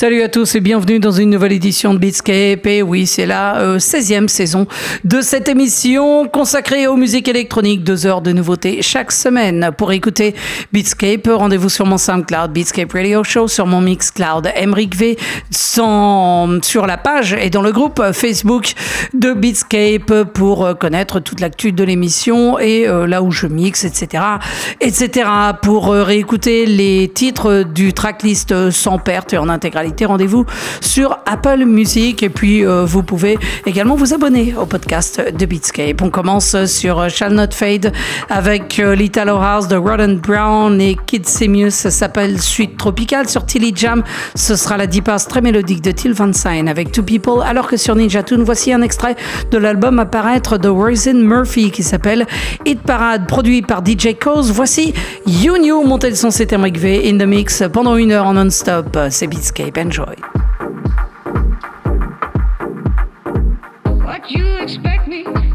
Salut à tous et bienvenue dans une nouvelle édition de Beatscape. Et oui, c'est la 16e euh, saison de cette émission consacrée aux musiques électroniques. Deux heures de nouveautés chaque semaine. Pour écouter Beatscape, rendez-vous sur mon SoundCloud Beatscape Radio Show, sur mon Mixcloud Emric V, sur la page et dans le groupe Facebook de Beatscape pour euh, connaître toute l'actu de l'émission et euh, là où je mixe, etc. etc. Pour réécouter les titres du tracklist sans perte et en intégralité rendez-vous sur Apple Music. Et puis, euh, vous pouvez également vous abonner au podcast de Beatscape. On commence sur Shall Not Fade avec euh, l'Italo de Rodden Brown et Kid Simius. Ça s'appelle Suite Tropicale. Sur Tilly Jam, ce sera la deep house très mélodique de Till Van Syne avec Two People. Alors que sur Ninja Tune, voici un extrait de l'album à paraître de Roisin Murphy qui s'appelle Hit Parade, produit par DJ Cause. Voici You New, montez le son, c'était in the mix pendant une heure en non-stop. C'est Beatscape. Enjoy. What you expect me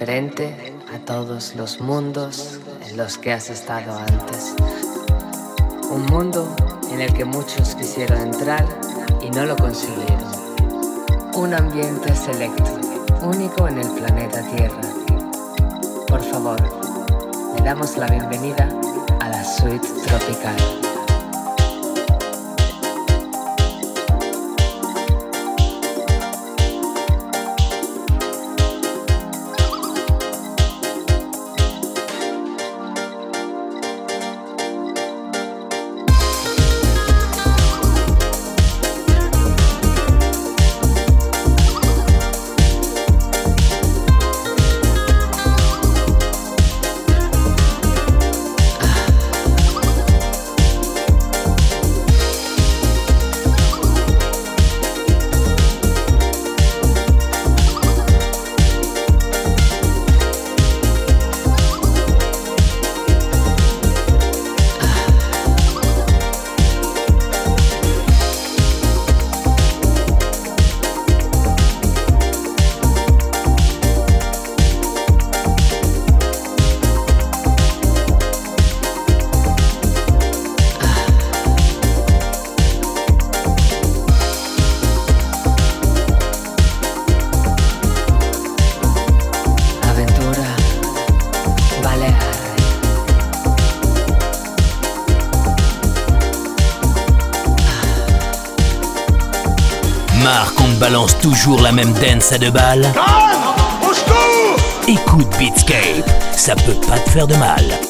diferente a todos los mundos en los que has estado antes. Un mundo en el que muchos quisieron entrar y no lo consiguieron. Un ambiente selecto, único en el planeta Tierra. Por favor, le damos la bienvenida a la suite tropical. Balance toujours la même dance à deux balles. Écoute Beatscape, ça peut pas te faire de mal.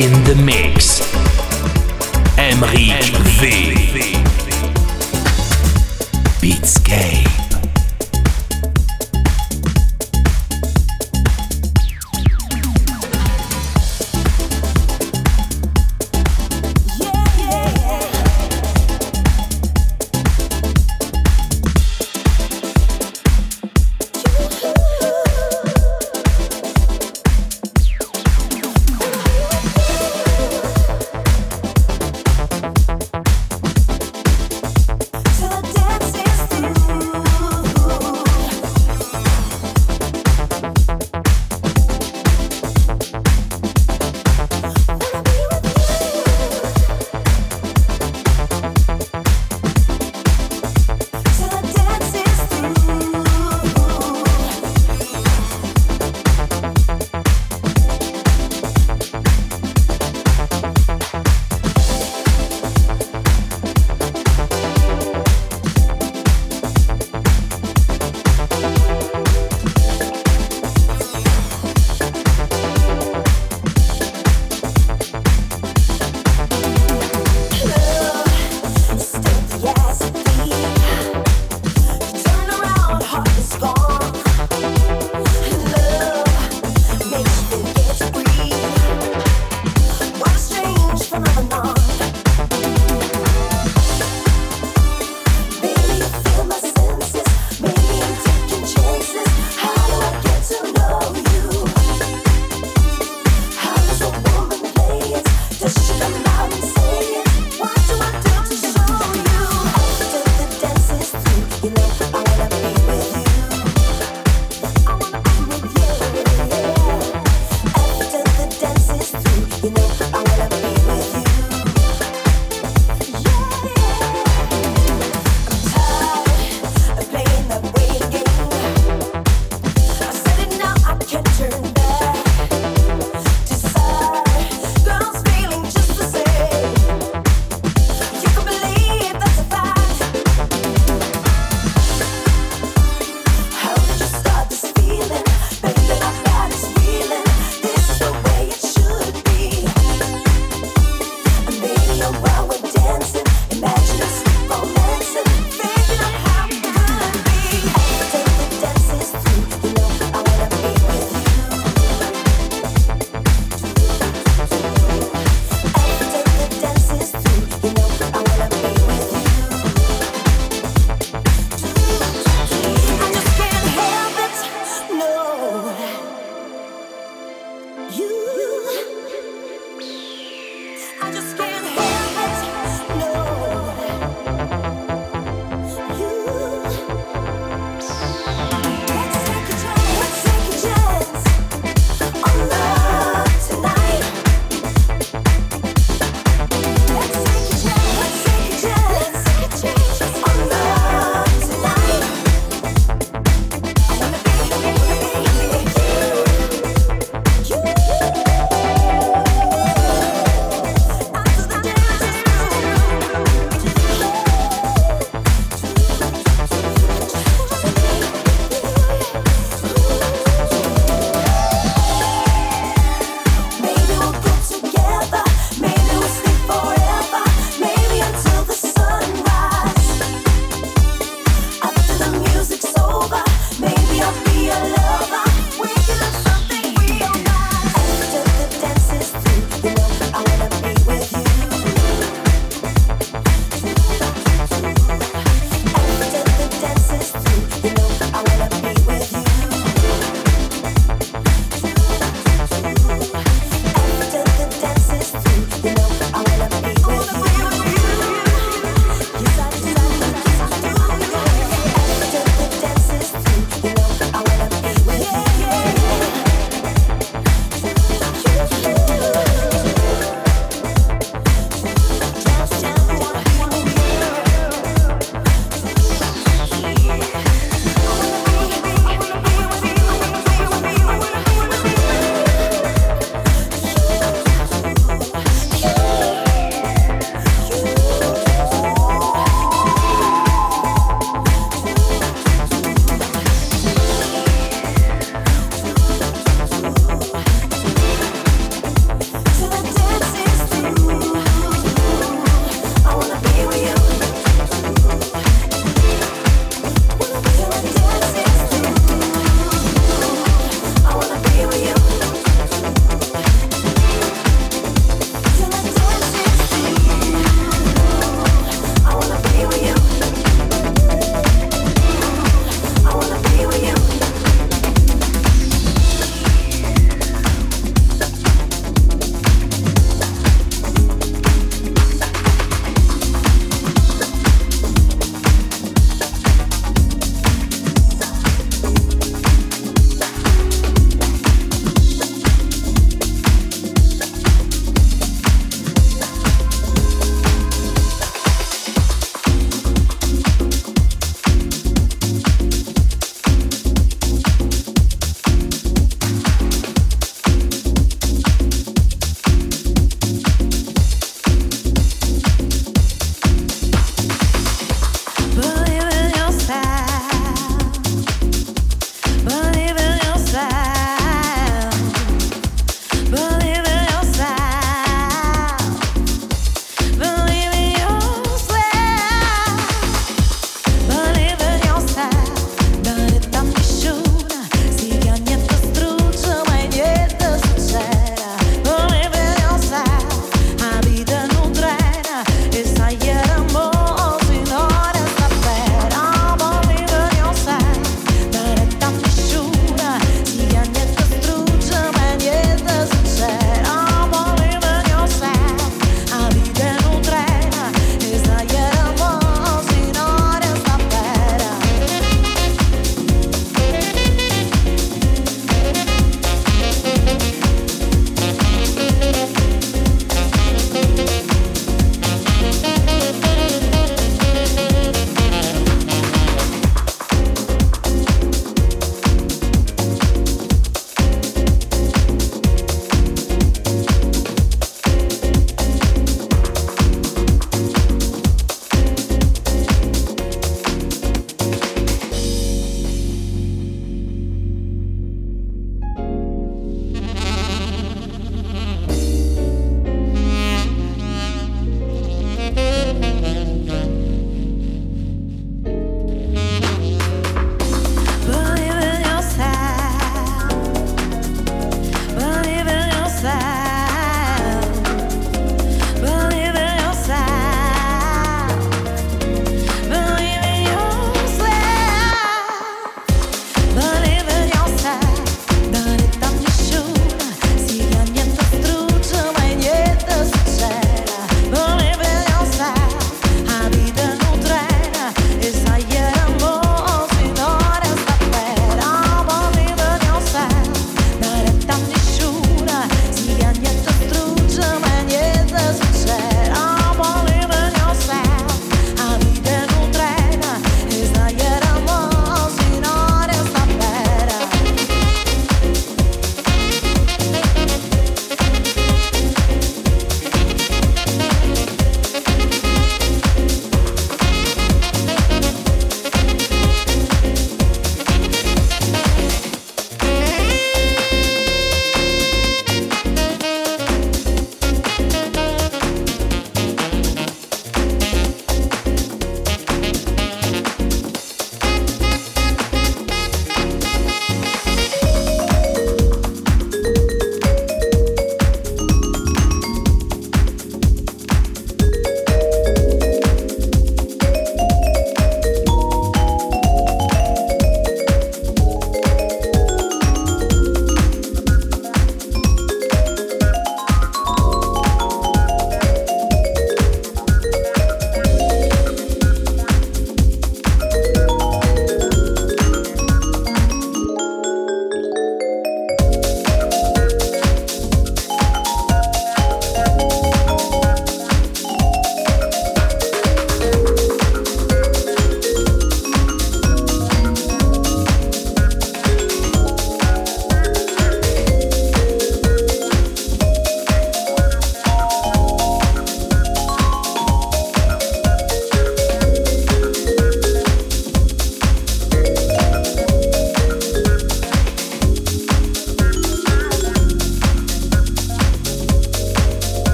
In the mix.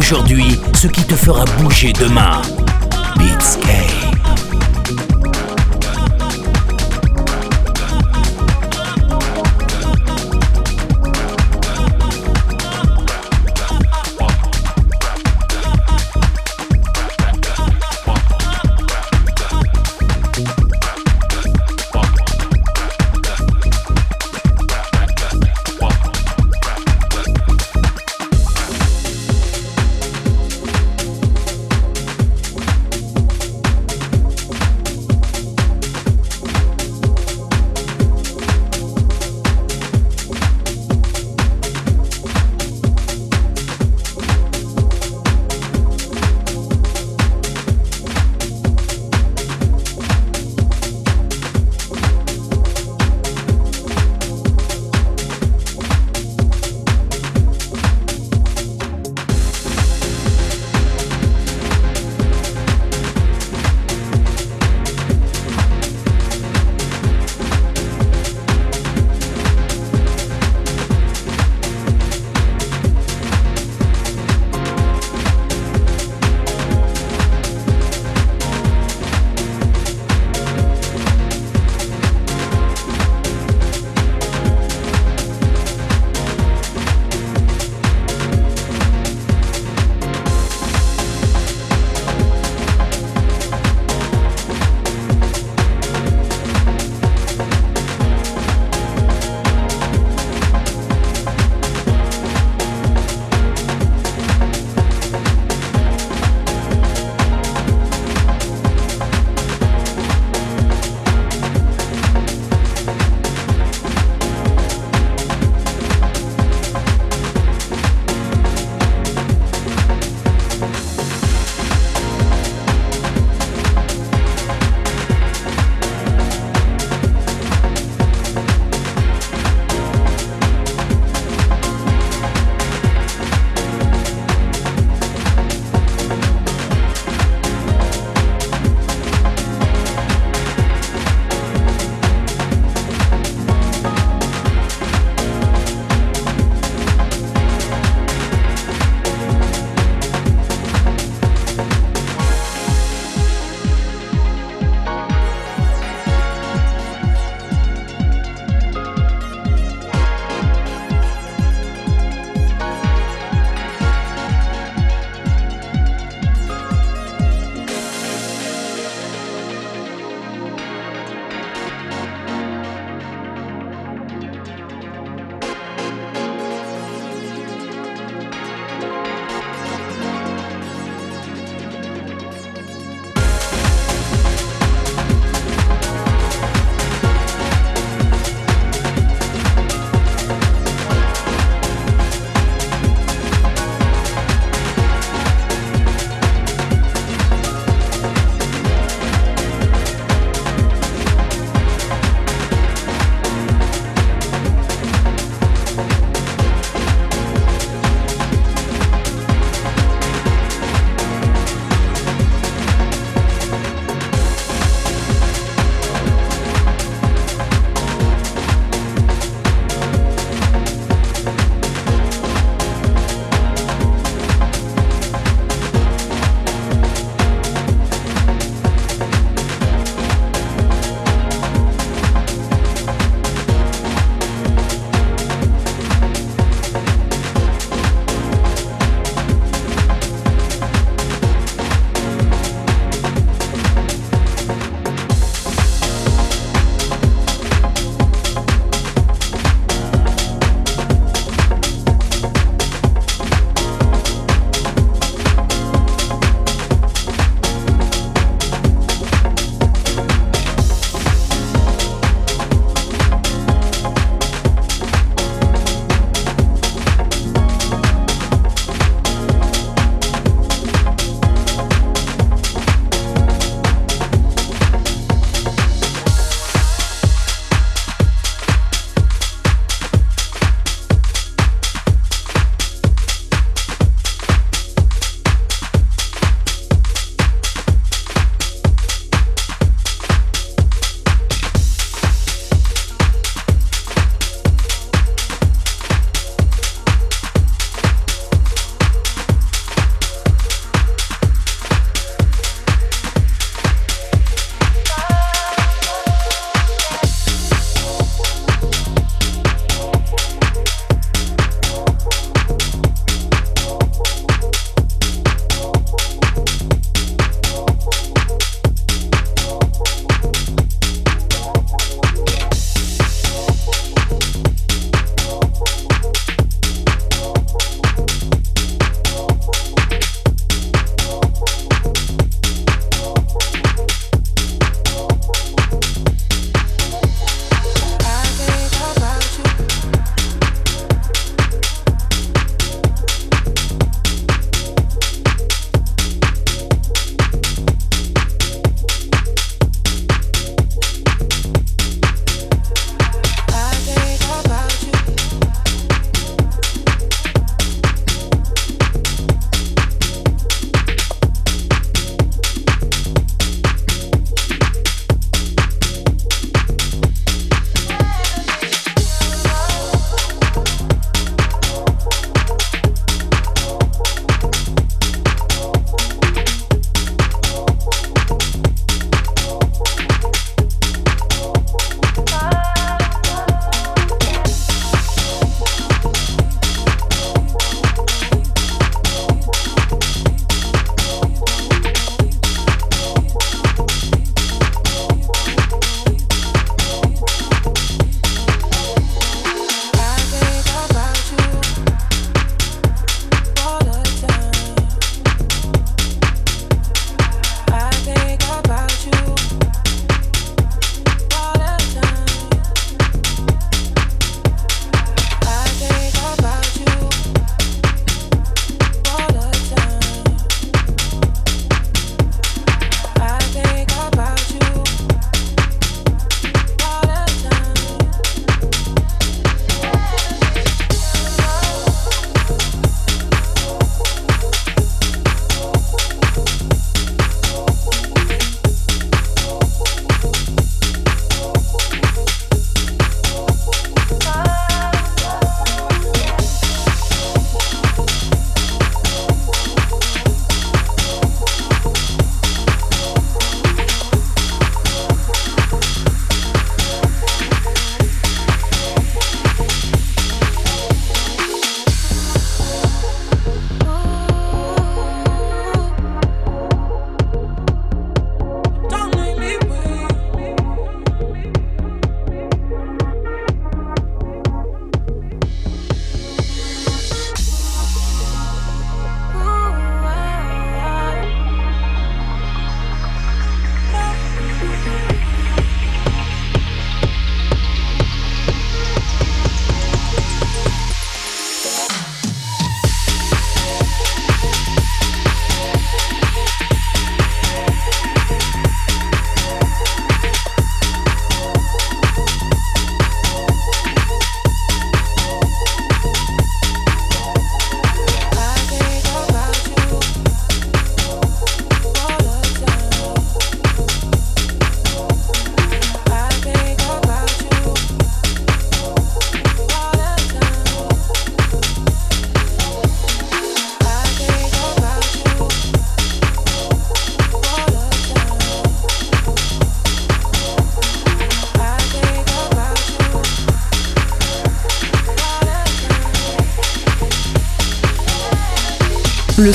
aujourd'hui ce qui te fera bouger demain. Beatscape.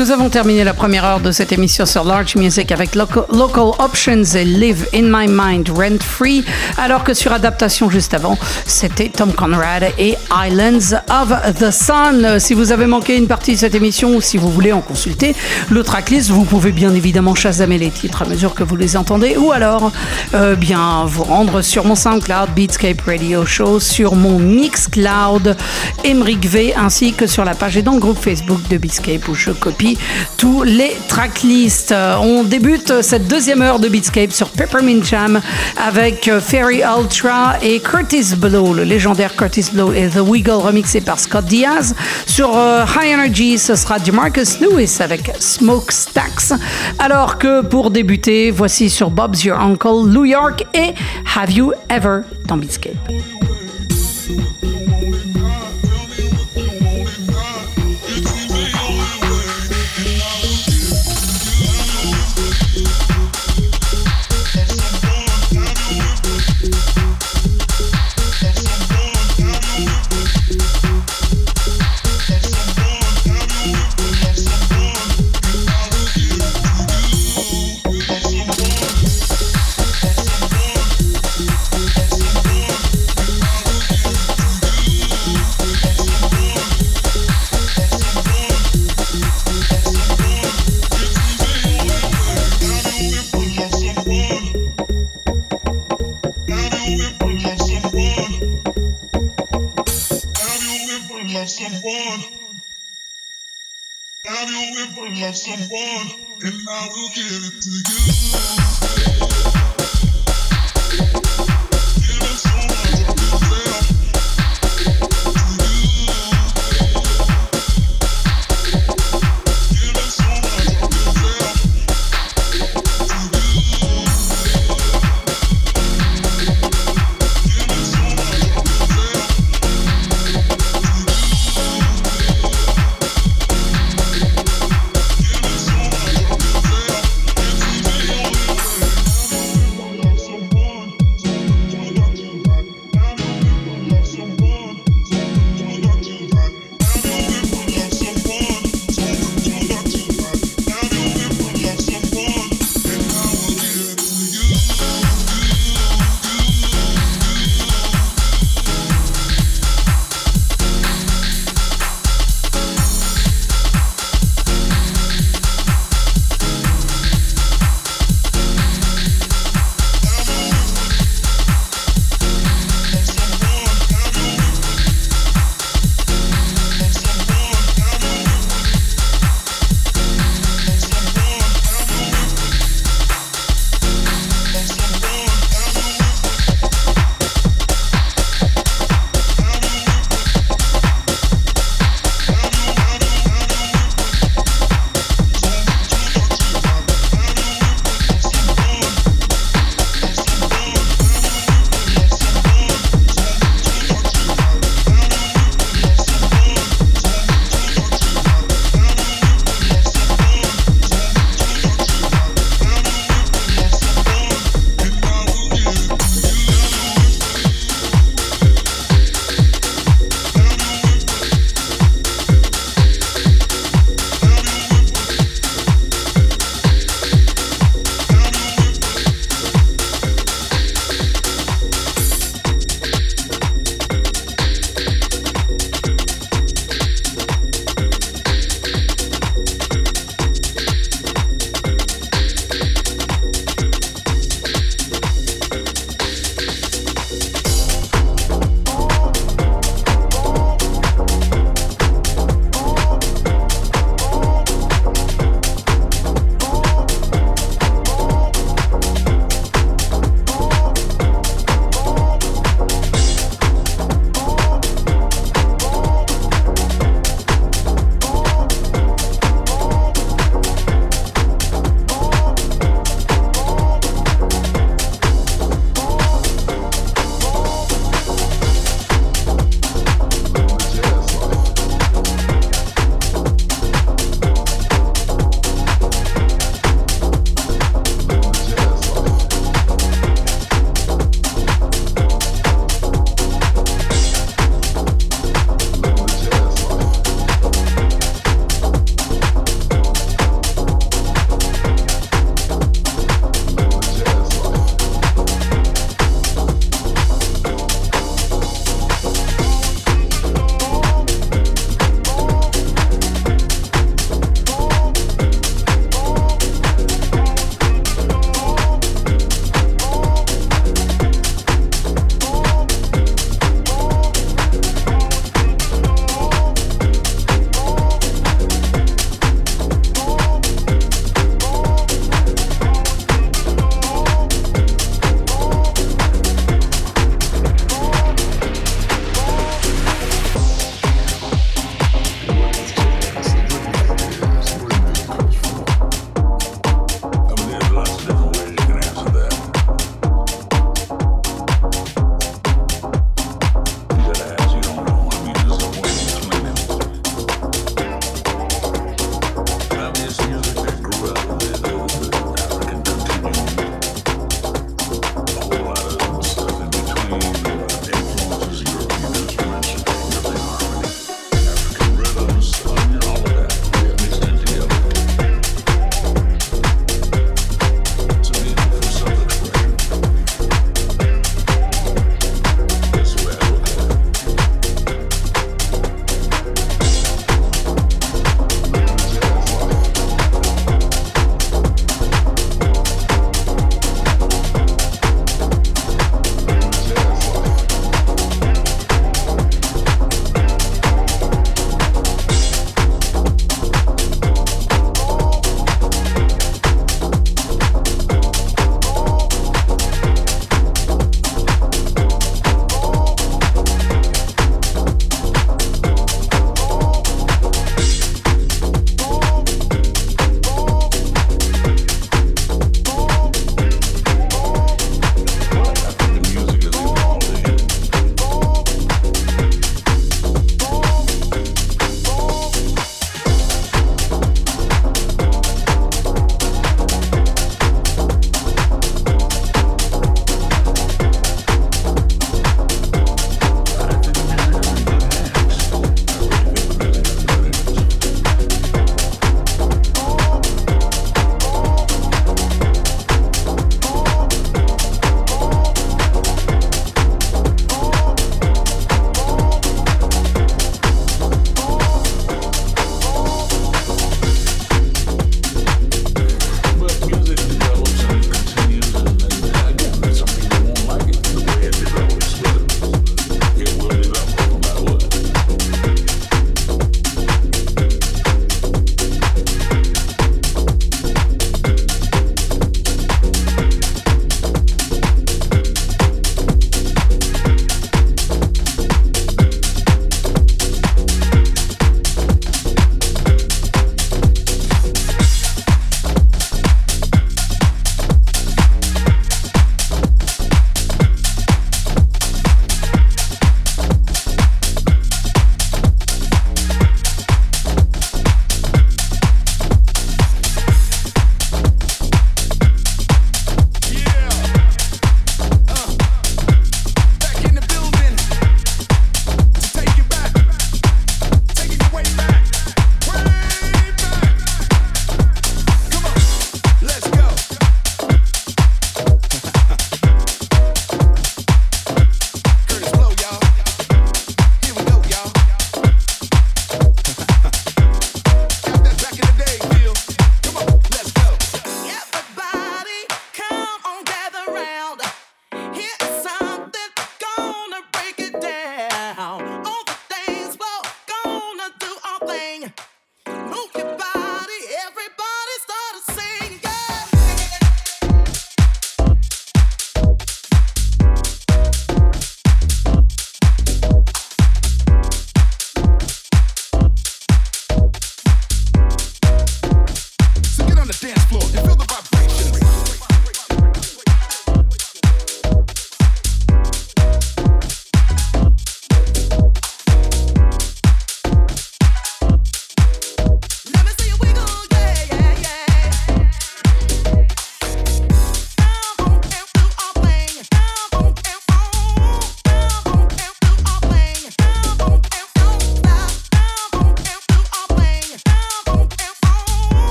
Nous avons terminé la première heure de cette émission sur Large Music avec Local, Options et Live in My Mind Rent Free, alors que sur Adaptation juste avant, c'était Tom Conrad et Islands of the Sun. Si vous avez manqué une partie de cette émission ou si vous voulez en consulter le tracklist, vous pouvez bien évidemment chasamer les titres à mesure que vous les entendez ou alors euh, bien vous rendre sur mon SoundCloud Beatscape Radio Show, sur mon Mixcloud Emric V ainsi que sur la page et dans le groupe Facebook de Beatscape où je copie tous les tracklists. On débute cette deuxième heure de Beatscape sur Peppermint Jam avec Ferry Ultra et Curtis Blow, le légendaire Curtis Blow et The Wiggle remixé par Scott Diaz. Sur euh, High Energy, ce sera Marcus Lewis avec Smokestacks. Alors que pour débuter, voici sur Bob's Your Uncle, New York et Have You Ever dans Beatscape. And I will give it to you.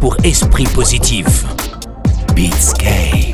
Pour esprit positif. Beatscape.